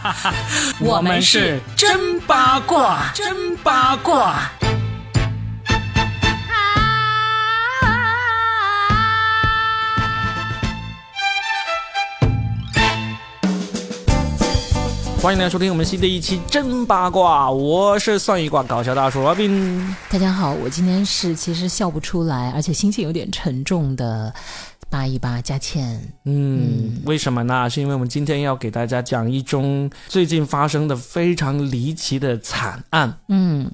我们是真八卦，真八卦。欢迎来收听我们新的一期真八卦，我是算一卦搞笑大叔 Robin。大家好，我今天是其实笑不出来，而且心情有点沉重的。扒一扒佳倩，嗯，为什么呢？是因为我们今天要给大家讲一宗最近发生的非常离奇的惨案。嗯，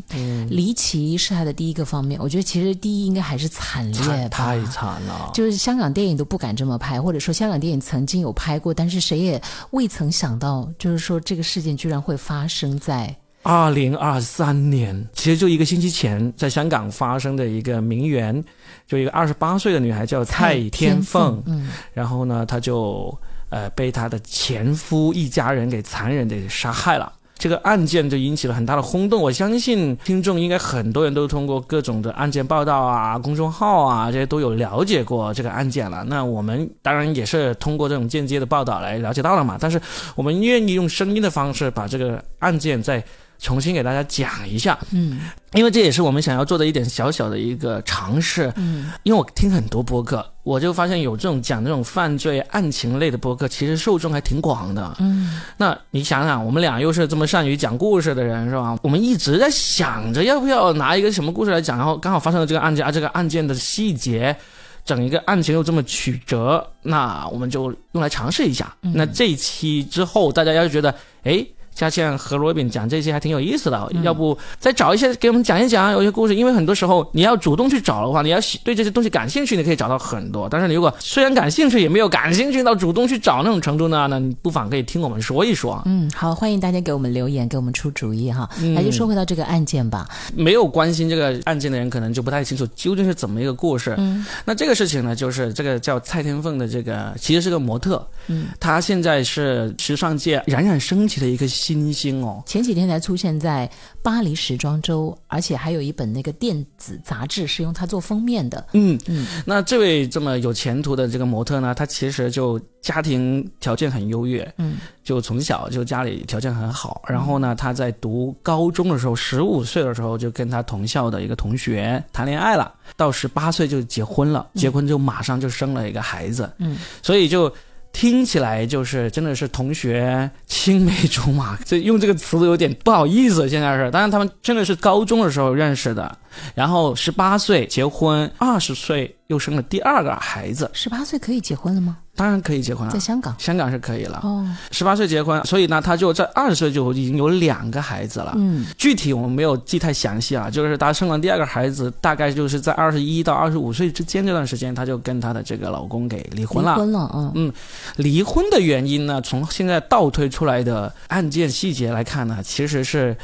离奇是它的第一个方面，我觉得其实第一应该还是惨烈，太惨了。就是香港电影都不敢这么拍，或者说香港电影曾经有拍过，但是谁也未曾想到，就是说这个事件居然会发生在。二零二三年，其实就一个星期前，在香港发生的一个名媛，就一个二十八岁的女孩叫蔡天凤，嗯，然后呢，她就呃被她的前夫一家人给残忍的杀害了。这个案件就引起了很大的轰动。我相信听众应该很多人都通过各种的案件报道啊、公众号啊这些都有了解过这个案件了。那我们当然也是通过这种间接的报道来了解到了嘛。但是我们愿意用声音的方式把这个案件在。重新给大家讲一下，嗯，因为这也是我们想要做的一点小小的一个尝试，嗯，因为我听很多播客，我就发现有这种讲这种犯罪案情类的播客，其实受众还挺广的，嗯，那你想想，我们俩又是这么善于讲故事的人，是吧？我们一直在想着要不要拿一个什么故事来讲，然后刚好发生了这个案件，啊，这个案件的细节，整一个案情又这么曲折，那我们就用来尝试一下。那这一期之后，大家要是觉得，哎。佳倩和罗宾讲这些还挺有意思的，要不再找一些给我们讲一讲有些故事？因为很多时候你要主动去找的话，你要对这些东西感兴趣，你可以找到很多。但是你如果虽然感兴趣，也没有感兴趣到主动去找那种程度呢，那你不妨可以听我们说一说。嗯，好，欢迎大家给我们留言，给我们出主意哈。那就说回到这个案件吧。没有关心这个案件的人，可能就不太清楚究竟是怎么一个故事。嗯，那这个事情呢，就是这个叫蔡天凤的这个，其实是个模特。嗯，她现在是时尚界冉冉升起的一个新星哦。前几天才出现在巴黎时装周，而且还有一本那个电子杂志是用它做封面的。嗯嗯，那这位这么有前途的这个模特呢，他其实就家庭条件很优越，嗯，就从小就家里条件很好。然后呢，他在读高中的时候，十五岁的时候就跟他同校的一个同学谈恋爱了，到十八岁就结婚了，结婚就马上就生了一个孩子。嗯，所以就。听起来就是真的是同学青梅竹马，这用这个词都有点不好意思。现在是，当然他们真的是高中的时候认识的，然后十八岁结婚，二十岁又生了第二个孩子。十八岁可以结婚了吗？当然可以结婚了，在香港，香港是可以了。哦，十八岁结婚，所以呢，他就在二十岁就已经有两个孩子了。嗯，具体我们没有记太详细啊，就是他生了第二个孩子，大概就是在二十一到二十五岁之间这段时间，他就跟他的这个老公给离婚了。离婚了，嗯嗯，离婚的原因呢，从现在倒推出来的案件细节来看呢，其实是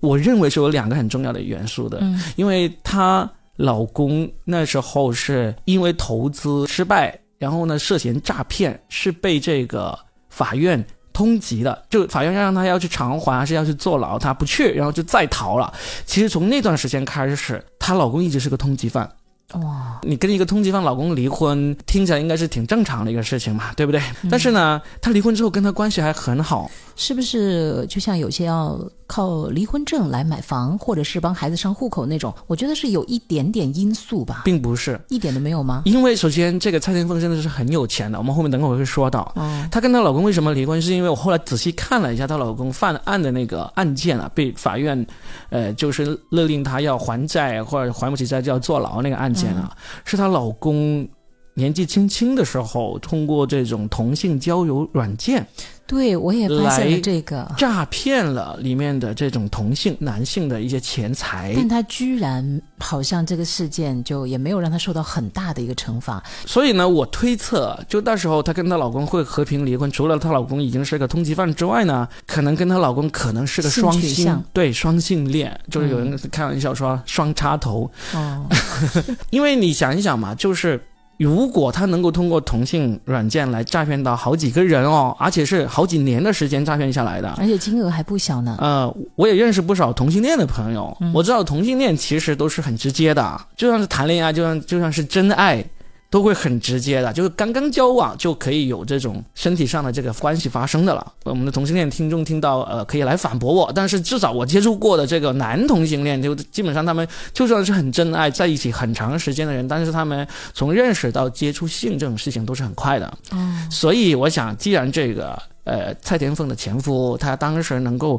我认为是有两个很重要的元素的，因为她老公那时候是因为投资失败。然后呢，涉嫌诈骗是被这个法院通缉的，就法院要让他要去偿还，还是要去坐牢，他不去，然后就再逃了。其实从那段时间开始，她老公一直是个通缉犯。哇，你跟一个通缉犯老公离婚，听起来应该是挺正常的一个事情嘛，对不对？但是呢，她离婚之后跟她关系还很好，是不是？就像有些要靠离婚证来买房，或者是帮孩子上户口那种，我觉得是有一点点因素吧，并不是一点都没有吗？因为首先这个蔡天凤真的是很有钱的，我们后面等会儿会说到。哦，她跟她老公为什么离婚？是因为我后来仔细看了一下她老公犯案的那个案件啊，被法院，呃，就是勒令她要还债或者还不起债就要坐牢那个案件啊，是她老公年纪轻轻的时候通过这种同性交友软件。对，我也发现了这个诈骗了里面的这种同性男性的一些钱财，但他居然好像这个事件就也没有让他受到很大的一个惩罚。所以呢，我推测，就到时候她跟她老公会和平离婚，除了她老公已经是个通缉犯之外呢，可能跟她老公可能是个双性，对双性恋，就是有人开玩笑说双插头。哦，因为你想一想嘛，就是。如果他能够通过同性软件来诈骗到好几个人哦，而且是好几年的时间诈骗下来的，而且金额还不小呢。呃，我也认识不少同性恋的朋友，我知道同性恋其实都是很直接的，就像是谈恋爱，就像就像是真爱，都会很直接的，就是刚刚交往就可以有这种身体上的这个关系发生的了。我们的同性恋听众听到，呃，可以来反驳我，但是至少我接触过的这个男同性恋，就基本上他们就算是很真爱，在一起很长时间的人，但是他们从认识到接触性这种事情都是很快的。哦，所以我想，既然这个呃蔡天凤的前夫他当时能够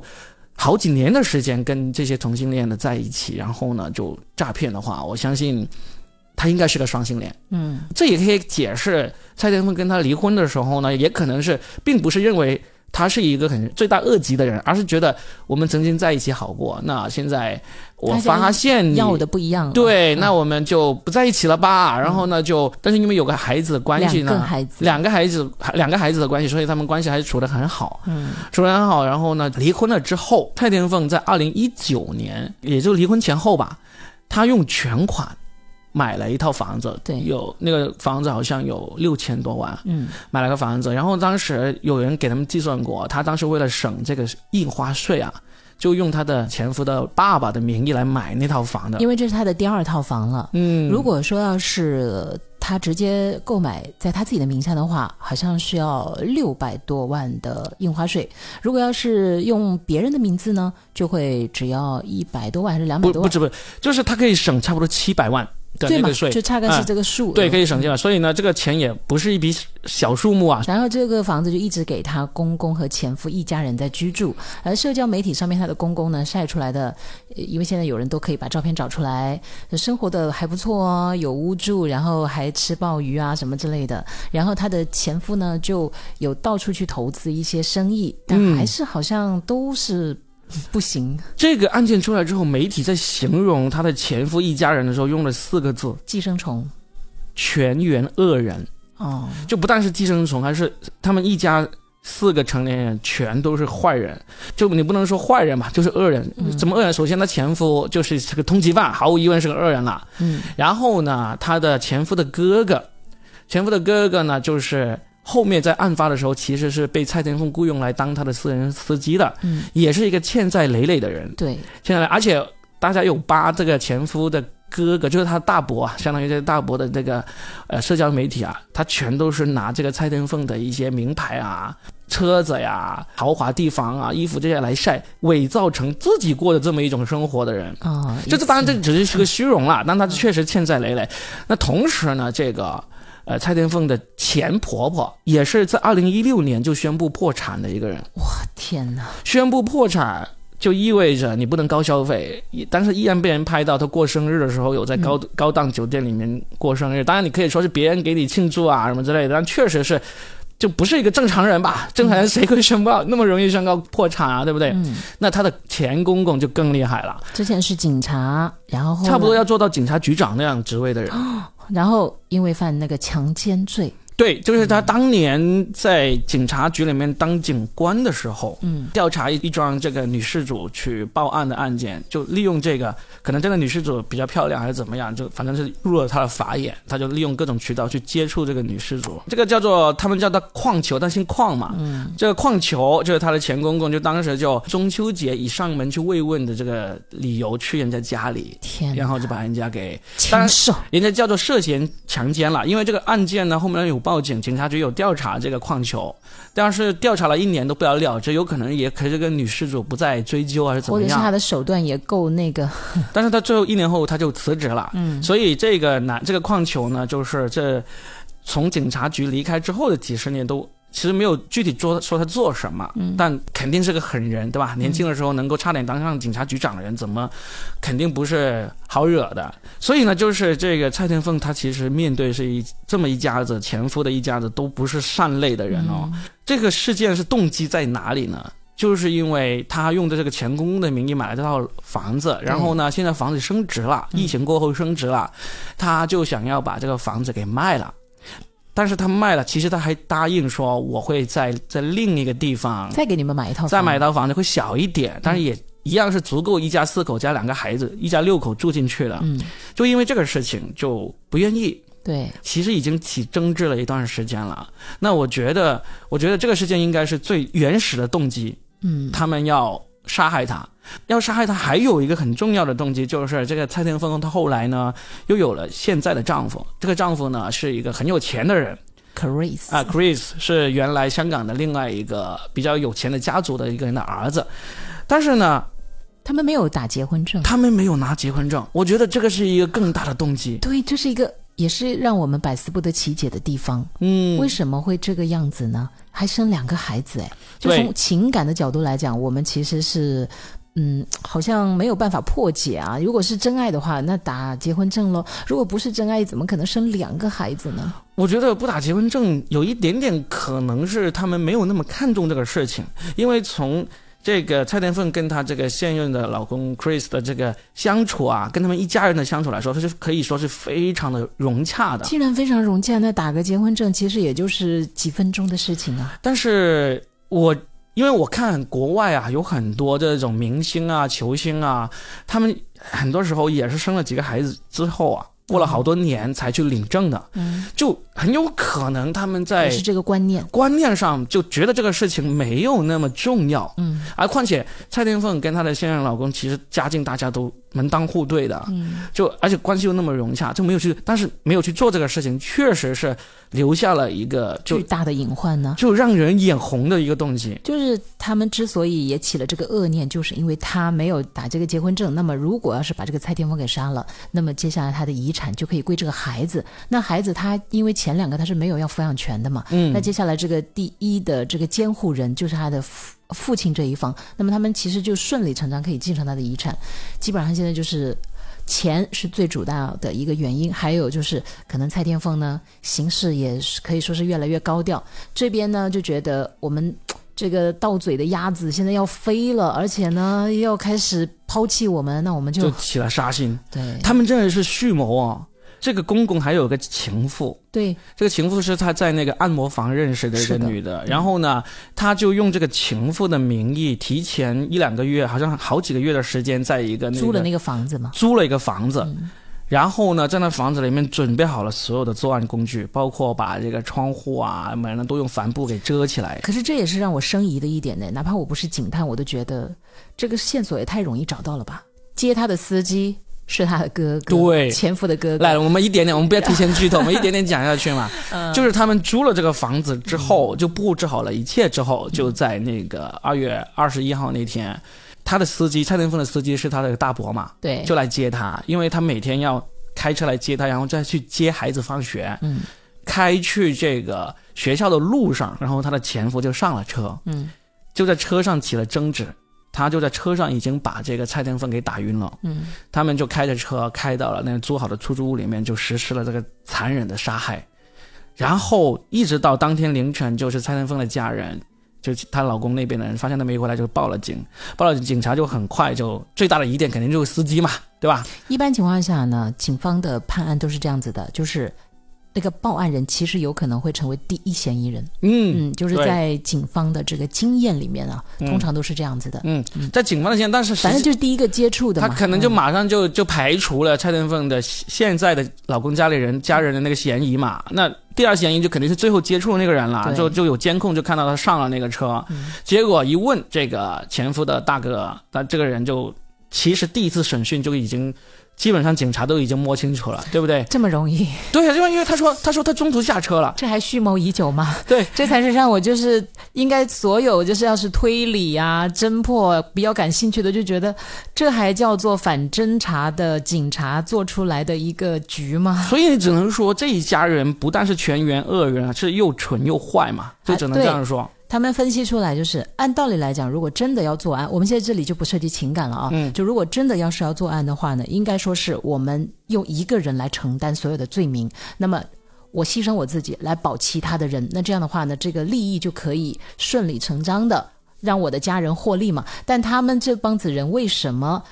好几年的时间跟这些同性恋的在一起，然后呢就诈骗的话，我相信。他应该是个双性恋，嗯，这也可以解释蔡天凤跟他离婚的时候呢，也可能是并不是认为他是一个很罪大恶极的人，而是觉得我们曾经在一起好过，那现在我发现你要的不一样，对，那我们就不在一起了吧？然后呢，就但是因为有个孩子的关系呢，两个孩子，两个孩子，两个孩子的关系，所以他们关系还是处得很好，嗯，处得很好。然后呢，离婚了之后，蔡天凤在二零一九年，也就离婚前后吧，他用全款。买了一套房子，对，有那个房子好像有六千多万，嗯，买了个房子，然后当时有人给他们计算过，他当时为了省这个印花税啊，就用他的前夫的爸爸的名义来买那套房的，因为这是他的第二套房了，嗯，如果说要是他直接购买在他自己的名下的话，好像需要六百多万的印花税，如果要是用别人的名字呢，就会只要一百多万还是两百多万？不不是不是，就是他可以省差不多七百万。对嘛，税就差个是这个数，对，可以省下来。所以呢，这个钱也不是一笔小数目啊。然后这个房子就一直给他公公和前夫一家人在居住。而社交媒体上面，他的公公呢晒出来的，因为现在有人都可以把照片找出来，生活的还不错哦，有屋住，然后还吃鲍鱼啊什么之类的。然后他的前夫呢就有到处去投资一些生意，但还是好像都是。不行，这个案件出来之后，媒体在形容她的前夫一家人的时候，用了四个字：寄生虫，全员恶人。哦，就不但是寄生虫，还是他们一家四个成年人全都是坏人。就你不能说坏人吧，就是恶人。怎么恶人？首先，她前夫就是这个通缉犯，毫无疑问是个恶人了。嗯，然后呢，她的前夫的哥哥，前夫的哥哥呢，就是。后面在案发的时候，其实是被蔡天凤雇佣来当他的私人司机的，嗯，也是一个欠债累累的人。对，欠债，而且大家有扒这个前夫的哥哥，就是他大伯啊，相当于这个大伯的这个呃社交媒体啊，他全都是拿这个蔡天凤的一些名牌啊、车子呀、豪华地方啊、衣服这些来晒，伪造成自己过的这么一种生活的人啊。这这当然这只是是个虚荣了，但他确实欠债累累。那同时呢，这个。呃，蔡天凤的前婆婆也是在二零一六年就宣布破产的一个人。我，天哪！宣布破产就意味着你不能高消费，但是依然被人拍到她过生日的时候有在高高档酒店里面过生日。当然，你可以说是别人给你庆祝啊什么之类的，但确实是就不是一个正常人吧？正常人谁会宣布那么容易宣告破产啊？对不对？嗯。那他的前公公就更厉害了。之前是警察，然后差不多要做到警察局长那样职位的人。然后因为犯那个强奸罪。对，就是他当年在警察局里面当警官的时候，嗯，调查一一桩这个女事主去报案的案件，就利用这个，可能这个女事主比较漂亮还是怎么样，就反正是入了他的法眼，他就利用各种渠道去接触这个女事主。这个叫做他们叫他矿球，他姓矿嘛，嗯，这个矿球就是他的前公公，就当时就中秋节以上门去慰问的这个理由去人家家里，天，然后就把人家给，当然，人家叫做涉嫌强奸了，因为这个案件呢后面有。报警，警察局有调查这个矿球，但是调查了一年都不了了之，有可能也可是这个女事主不再追究还是怎么样？或者是他的手段也够那个？但是他最后一年后他就辞职了，嗯，所以这个男这个矿球呢，就是这从警察局离开之后的几十年都。其实没有具体说说他做什么，但肯定是个狠人，对吧？年轻的时候能够差点当上警察局长的人，怎么肯定不是好惹的。所以呢，就是这个蔡天凤，她其实面对是一这么一家子前夫的一家子，都不是善类的人哦。这个事件是动机在哪里呢？就是因为他用的这个前公公的名义买了这套房子，然后呢，现在房子升值了，疫情过后升值了，他就想要把这个房子给卖了。但是他卖了，其实他还答应说我会在在另一个地方再给你们买一套，再买一套房子会小一点，但是也一样是足够一家四口加两个孩子，一家六口住进去了。嗯，就因为这个事情就不愿意。对，其实已经起争执了一段时间了。那我觉得，我觉得这个事件应该是最原始的动机。嗯，他们要杀害他。要杀害他还有一个很重要的动机，就是这个蔡天凤她后来呢又有了现在的丈夫，这个丈夫呢是一个很有钱的人。Chris 啊，Chris 是原来香港的另外一个比较有钱的家族的一个人的儿子，但是呢，他们没有打结婚证，他们没有拿结婚证，我觉得这个是一个更大的动机。对，这是一个也是让我们百思不得其解的地方。嗯，为什么会这个样子呢？还生两个孩子，哎，就从情感的角度来讲，我们其实是。嗯，好像没有办法破解啊。如果是真爱的话，那打结婚证喽；如果不是真爱，怎么可能生两个孩子呢？我觉得不打结婚证有一点点可能是他们没有那么看重这个事情，因为从这个蔡天凤跟她这个现任的老公 Chris 的这个相处啊，跟他们一家人的相处来说，他是可以说是非常的融洽的。既然非常融洽，那打个结婚证其实也就是几分钟的事情啊。但是我。因为我看国外啊，有很多这种明星啊、球星啊，他们很多时候也是生了几个孩子之后啊，过了好多年才去领证的，嗯，就很有可能他们在是这个观念。观念上就觉得这个事情没有那么重要，嗯，而况且蔡天凤跟她的现任老公其实家境大家都。门当户对的，嗯，就而且关系又那么融洽，就没有去，但是没有去做这个事情，确实是留下了一个巨大的隐患呢，就让人眼红的一个动机。就是他们之所以也起了这个恶念，就是因为他没有打这个结婚证。那么如果要是把这个蔡天峰给杀了，那么接下来他的遗产就可以归这个孩子。那孩子他因为前两个他是没有要抚养权的嘛，嗯，那接下来这个第一的这个监护人就是他的父。父亲这一方，那么他们其实就顺理成章可以继承他的遗产。基本上现在就是钱是最主要的一个原因，还有就是可能蔡天凤呢行事也是可以说是越来越高调。这边呢就觉得我们这个到嘴的鸭子现在要飞了，而且呢要开始抛弃我们，那我们就起了杀心。对他们真的是蓄谋啊。这个公公还有个情妇，对，这个情妇是他在那个按摩房认识的一个女的，然后呢，他就用这个情妇的名义，提前一两个月，好像好几个月的时间，在一个租了那个房子嘛，租了一个房子，然后呢，在那房子里面准备好了所有的作案工具，包括把这个窗户啊门呢都用帆布给遮起来。可是这也是让我生疑的一点呢，哪怕我不是警探，我都觉得这个线索也太容易找到了吧？接他的司机。是他的哥哥，对，前夫的哥哥。来，我们一点点，我们不要提前剧透，我们一点点讲下去嘛。就是他们租了这个房子之后，就布置好了一切之后，就在那个二月二十一号那天，他的司机蔡天凤的司机是他的大伯嘛，对，就来接他，因为他每天要开车来接他，然后再去接孩子放学。嗯，开去这个学校的路上，然后他的前夫就上了车，嗯，就在车上起了争执。他就在车上已经把这个蔡天凤给打晕了，嗯，他们就开着车开到了那个租好的出租屋里面，就实施了这个残忍的杀害，然后一直到当天凌晨，就是蔡天凤的家人，就她老公那边的人发现她没回来，就报了警，报了警，警察就很快就最大的疑点肯定就是司机嘛，对吧？一般情况下呢，警方的判案都是这样子的，就是。那个报案人其实有可能会成为第一嫌疑人，嗯嗯，就是在警方的这个经验里面啊，通常都是这样子的，嗯，在警方的经验，但是反正就是第一个接触的，他可能就马上就就排除了蔡天凤的现在的老公家里人家人的那个嫌疑嘛，那第二嫌疑就肯定是最后接触的那个人了，就就有监控就看到他上了那个车，结果一问这个前夫的大哥，他这个人就其实第一次审讯就已经。基本上警察都已经摸清楚了，对不对？这么容易？对呀，因为因为他说他说他中途下车了，这还蓄谋已久吗？对，这才是让我就是应该所有就是要是推理啊侦破比较感兴趣的，就觉得这还叫做反侦查的警察做出来的一个局吗？所以你只能说这一家人不但是全员恶人啊，是又蠢又坏嘛，就只能这样说。他们分析出来，就是按道理来讲，如果真的要作案，我们现在这里就不涉及情感了啊。嗯，就如果真的要是要作案的话呢，应该说是我们用一个人来承担所有的罪名，那么我牺牲我自己来保其他的人，那这样的话呢，这个利益就可以顺理成章的让我的家人获利嘛。但他们这帮子人为什么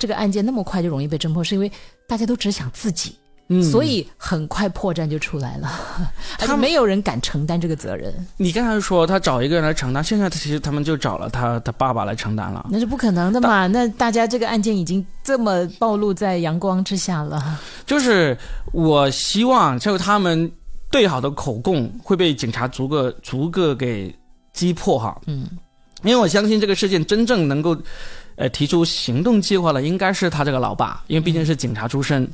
这个案件那么快就容易被侦破？是因为大家都只想自己。所以很快破绽就出来了，他没有人敢承担这个责任。你刚才说他找一个人来承担，现在其实他们就找了他他爸爸来承担了，那是不可能的嘛？那大家这个案件已经这么暴露在阳光之下了。就是我希望，就他们对好的口供会被警察逐个逐个给击破哈。嗯，因为我相信这个事件真正能够，呃，提出行动计划的应该是他这个老爸，因为毕竟是警察出身。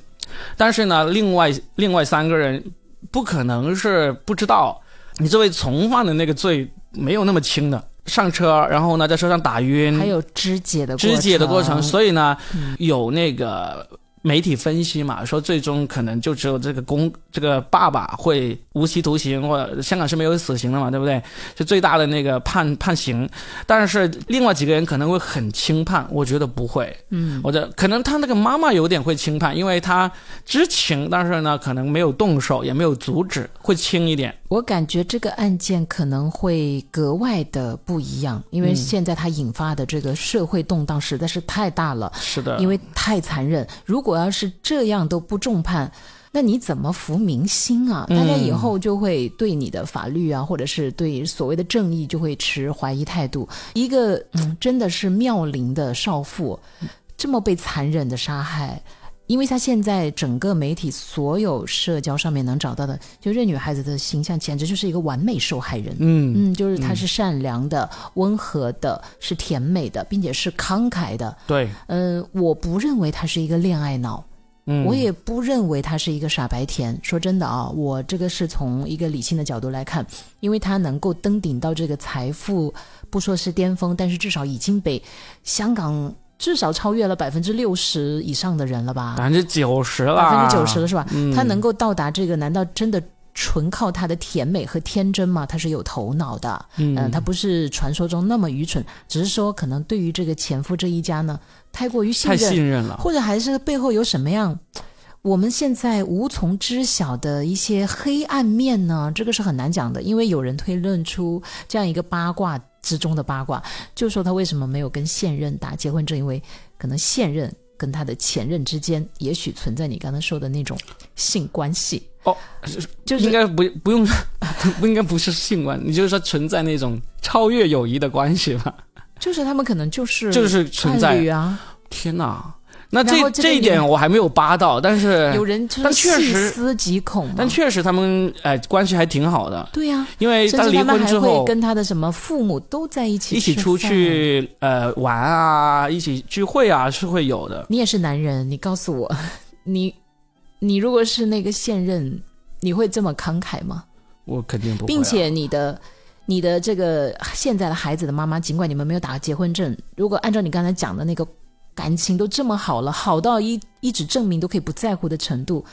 但是呢，另外另外三个人不可能是不知道，你作为从犯的那个罪没有那么轻的。上车，然后呢，在车上打晕，还有肢解的肢解的过程，所以呢，有那个。媒体分析嘛，说最终可能就只有这个公这个爸爸会无期徒刑，或者香港是没有死刑的嘛，对不对？是最大的那个判判刑，但是另外几个人可能会很轻判，我觉得不会。嗯，我觉得可能他那个妈妈有点会轻判，因为他知情，但是呢，可能没有动手，也没有阻止，会轻一点。我感觉这个案件可能会格外的不一样，因为现在它引发的这个社会动荡实在是太大了。是的，因为太残忍。如果要是这样都不重判，那你怎么服民心啊？大家以后就会对你的法律啊，或者是对所谓的正义就会持怀疑态度。一个嗯，真的是妙龄的少妇，这么被残忍的杀害，因为她现在整个媒体所有社交上面能找到的，就这女孩子的形象简直就是一个完美受害人。嗯嗯，就是她是善良的、温和的、是甜美的，并且是慷慨的。对，嗯，我不认为她是一个恋爱脑。嗯，我也不认为她是一个傻白甜。说真的啊，我这个是从一个理性的角度来看，因为她能够登顶到这个财富，不说是巅峰，但是至少已经被香港至少超越了百分之六十以上的人了吧？百分之九十了，百分之九十了是吧？嗯，他能够到达这个，难道真的纯靠他的甜美和天真吗？他是有头脑的，嗯，他不是传说中那么愚蠢，只是说可能对于这个前夫这一家呢。太过于信任，太信任了，或者还是背后有什么样我们现在无从知晓的一些黑暗面呢？这个是很难讲的，因为有人推论出这样一个八卦之中的八卦，就说他为什么没有跟现任打结婚证，因为可能现任跟他的前任之间也许存在你刚才说的那种性关系哦，就是应该不不用 不应该不是性关，你就是说存在那种超越友谊的关系吧？就是他们可能就是就是存在啊！天哪，那这这一点我还没有扒到，但是有人但确实思极恐，但确实他们哎关系还挺好的。对呀，因为他离婚之后跟他的什么父母都在一起一起出去呃玩啊，一起聚会啊是会有的。你也是男人，你告诉我，你你如果是那个现任，你会这么慷慨吗？我肯定不会，并且你的。你的这个现在的孩子的妈妈，尽管你们没有打结婚证，如果按照你刚才讲的那个感情都这么好了，好到一一纸证明都可以不在乎的程度，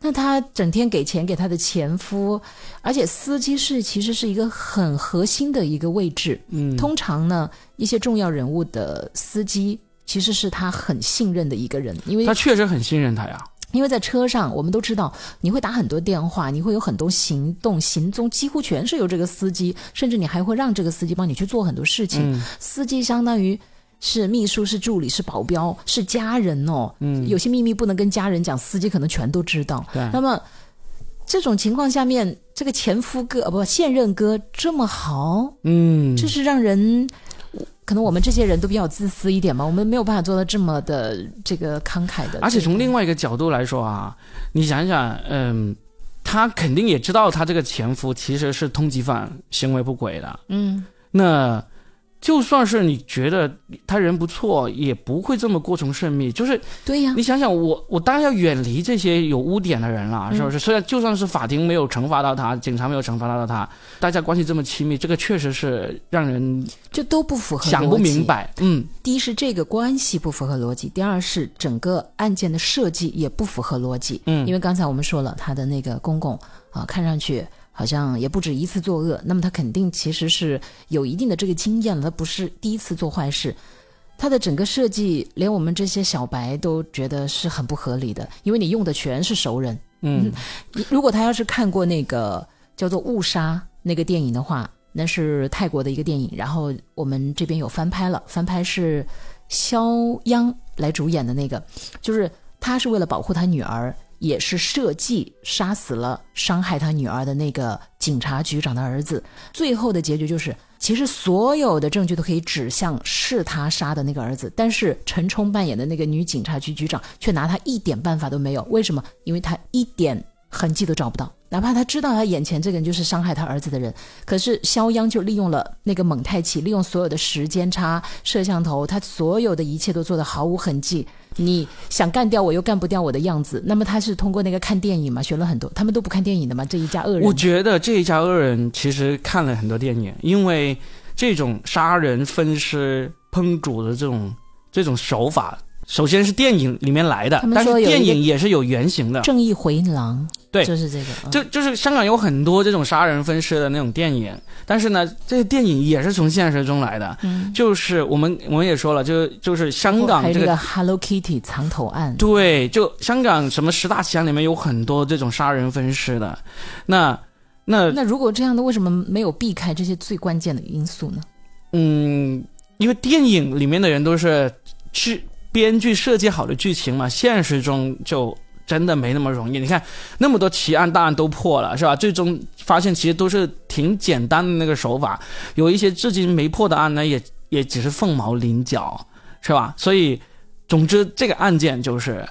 那他整天给钱给他的前夫，而且司机是其实是一个很核心的一个位置。嗯，通常呢，一些重要人物的司机其实是他很信任的一个人，因为他确实很信任他呀。因为在车上，我们都知道你会打很多电话，你会有很多行动行踪，几乎全是由这个司机，甚至你还会让这个司机帮你去做很多事情。司机相当于是秘书、是助理、是保镖、是家人哦。嗯，有些秘密不能跟家人讲，司机可能全都知道。对。那么这种情况下面，这个前夫哥哦不现任哥这么好，嗯，这是让人。可能我们这些人都比较自私一点嘛，我们没有办法做到这么的这个慷慨的。而且从另外一个角度来说啊，你想想，嗯，他肯定也知道他这个前夫其实是通缉犯，行为不轨的。嗯，那。就算是你觉得他人不错，也不会这么过从甚密。就是对呀，你想想，我我当然要远离这些有污点的人了，是不是？虽然就算是法庭没有惩罚到他，警察没有惩罚到他，大家关系这么亲密，这个确实是让人就都不符合想不明白。嗯，第一是这个关系不符合逻辑，第二是整个案件的设计也不符合逻辑。嗯，因为刚才我们说了，他的那个公公啊，看上去。好像也不止一次作恶，那么他肯定其实是有一定的这个经验了，他不是第一次做坏事。他的整个设计，连我们这些小白都觉得是很不合理的，因为你用的全是熟人。嗯，如果他要是看过那个叫做《误杀》那个电影的话，那是泰国的一个电影，然后我们这边有翻拍了，翻拍是肖央来主演的那个，就是他是为了保护他女儿。也是设计杀死了伤害他女儿的那个警察局长的儿子，最后的结局就是，其实所有的证据都可以指向是他杀的那个儿子，但是陈冲扮演的那个女警察局局长却拿他一点办法都没有。为什么？因为他一点痕迹都找不到。哪怕他知道他眼前这个人就是伤害他儿子的人，可是肖央就利用了那个蒙太奇，利用所有的时间差、摄像头，他所有的一切都做得毫无痕迹。你想干掉我又干不掉我的样子，那么他是通过那个看电影嘛，学了很多。他们都不看电影的嘛，这一家恶人。我觉得这一家恶人其实看了很多电影，因为这种杀人分尸烹煮的这种这种手法。首先是电影里面来的，但是电影也是有原型的。正义回廊，对，就是这个。就就是香港有很多这种杀人分尸的那种电影，但是呢，这些电影也是从现实中来的。嗯，就是我们我们也说了，就就是香港这个 Hello Kitty 藏头案。对，就香港什么十大奇案里面有很多这种杀人分尸的。那那那如果这样的，为什么没有避开这些最关键的因素呢？嗯，因为电影里面的人都是去。编剧设计好的剧情嘛，现实中就真的没那么容易。你看那么多奇案大案都破了，是吧？最终发现其实都是挺简单的那个手法，有一些至今没破的案呢，也也只是凤毛麟角，是吧？所以，总之这个案件就是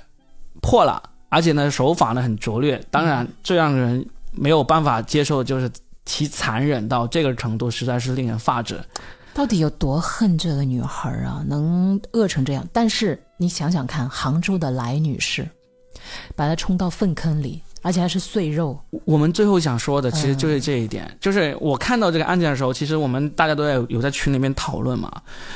破了，而且呢手法呢很拙劣。当然，最让人没有办法接受就是其残忍到这个程度，实在是令人发指。到底有多恨这个女孩啊？能饿成这样？但是你想想看，杭州的来女士，把它冲到粪坑里，而且还是碎肉。我们最后想说的，其实就是这一点。就是我看到这个案件的时候，其实我们大家都在有在群里面讨论嘛，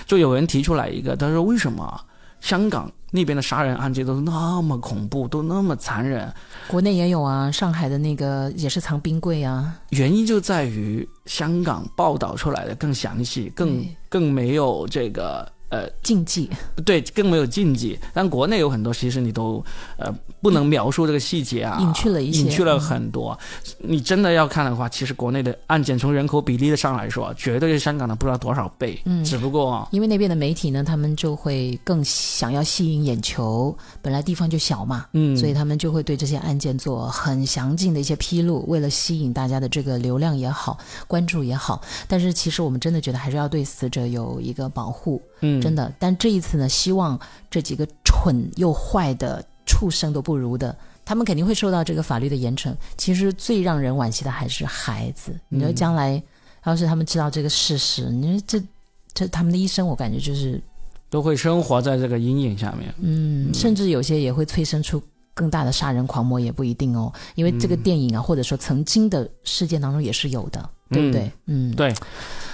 就有人提出来一个，他说为什么香港？那边的杀人案件都那么恐怖，都那么残忍。国内也有啊，上海的那个也是藏冰柜啊。原因就在于香港报道出来的更详细，更更没有这个。呃，禁忌对，更没有禁忌。但国内有很多，其实你都呃不能描述这个细节啊，隐去了一些，隐去了很多。你真的要看的话，其实国内的案件从人口比例的上来说，绝对是香港的不知道多少倍。嗯，只不过因为那边的媒体呢，他们就会更想要吸引眼球，本来地方就小嘛，嗯，所以他们就会对这些案件做很详尽的一些披露，为了吸引大家的这个流量也好，关注也好。但是其实我们真的觉得还是要对死者有一个保护。嗯，真的，但这一次呢，希望这几个蠢又坏的畜生都不如的，他们肯定会受到这个法律的严惩。其实最让人惋惜的还是孩子，你说将来要是他们知道这个事实，你说这这他们的一生，我感觉就是都会生活在这个阴影下面。嗯，甚至有些也会催生出更大的杀人狂魔，也不一定哦。因为这个电影啊，或者说曾经的事件当中也是有的，对不对？嗯，对。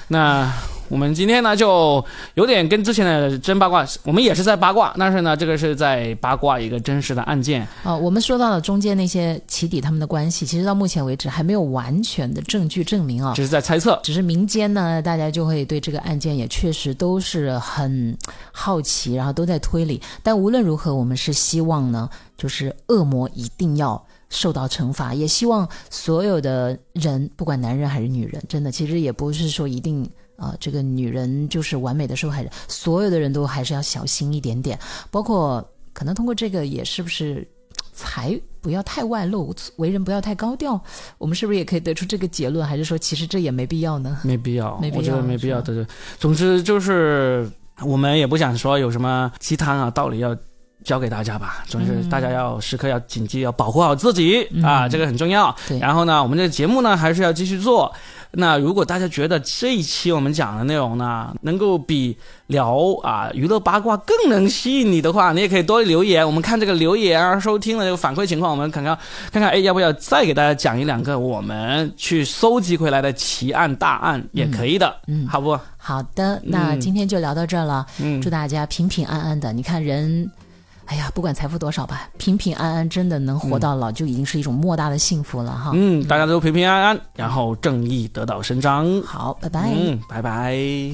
那我们今天呢，就有点跟之前的真八卦，我们也是在八卦，但是呢，这个是在八卦一个真实的案件。哦，我们说到了中间那些起底他们的关系，其实到目前为止还没有完全的证据证明啊，只是在猜测。只是民间呢，大家就会对这个案件也确实都是很好奇，然后都在推理。但无论如何，我们是希望呢，就是恶魔一定要。受到惩罚，也希望所有的人，不管男人还是女人，真的，其实也不是说一定啊，这个女人就是完美的受害人，所有的人都还是要小心一点点，包括可能通过这个也是不是才不要太外露，为人不要太高调，我们是不是也可以得出这个结论？还是说其实这也没必要呢？没必要，没必要，我觉得没必要。对对，总之就是我们也不想说有什么鸡汤啊，道理要。教给大家吧，总之大家要时刻要谨记，要保护好自己啊，这个很重要。然后呢，我们这个节目呢还是要继续做。那如果大家觉得这一期我们讲的内容呢，能够比聊啊娱乐八卦更能吸引你的话，你也可以多留言。我们看这个留言啊，收听的这个反馈情况，我们看看看看，哎，要不要再给大家讲一两个我们去搜集回来的奇案大案也可以的，嗯，好不？好的，那今天就聊到这儿了。嗯，祝大家平平安安的。你看人。哎呀不管财富多少吧平平安安真的能活到老就已经是一种莫大的幸福了哈。嗯大家都平平安安然后正义得到伸张。好拜拜。嗯拜拜。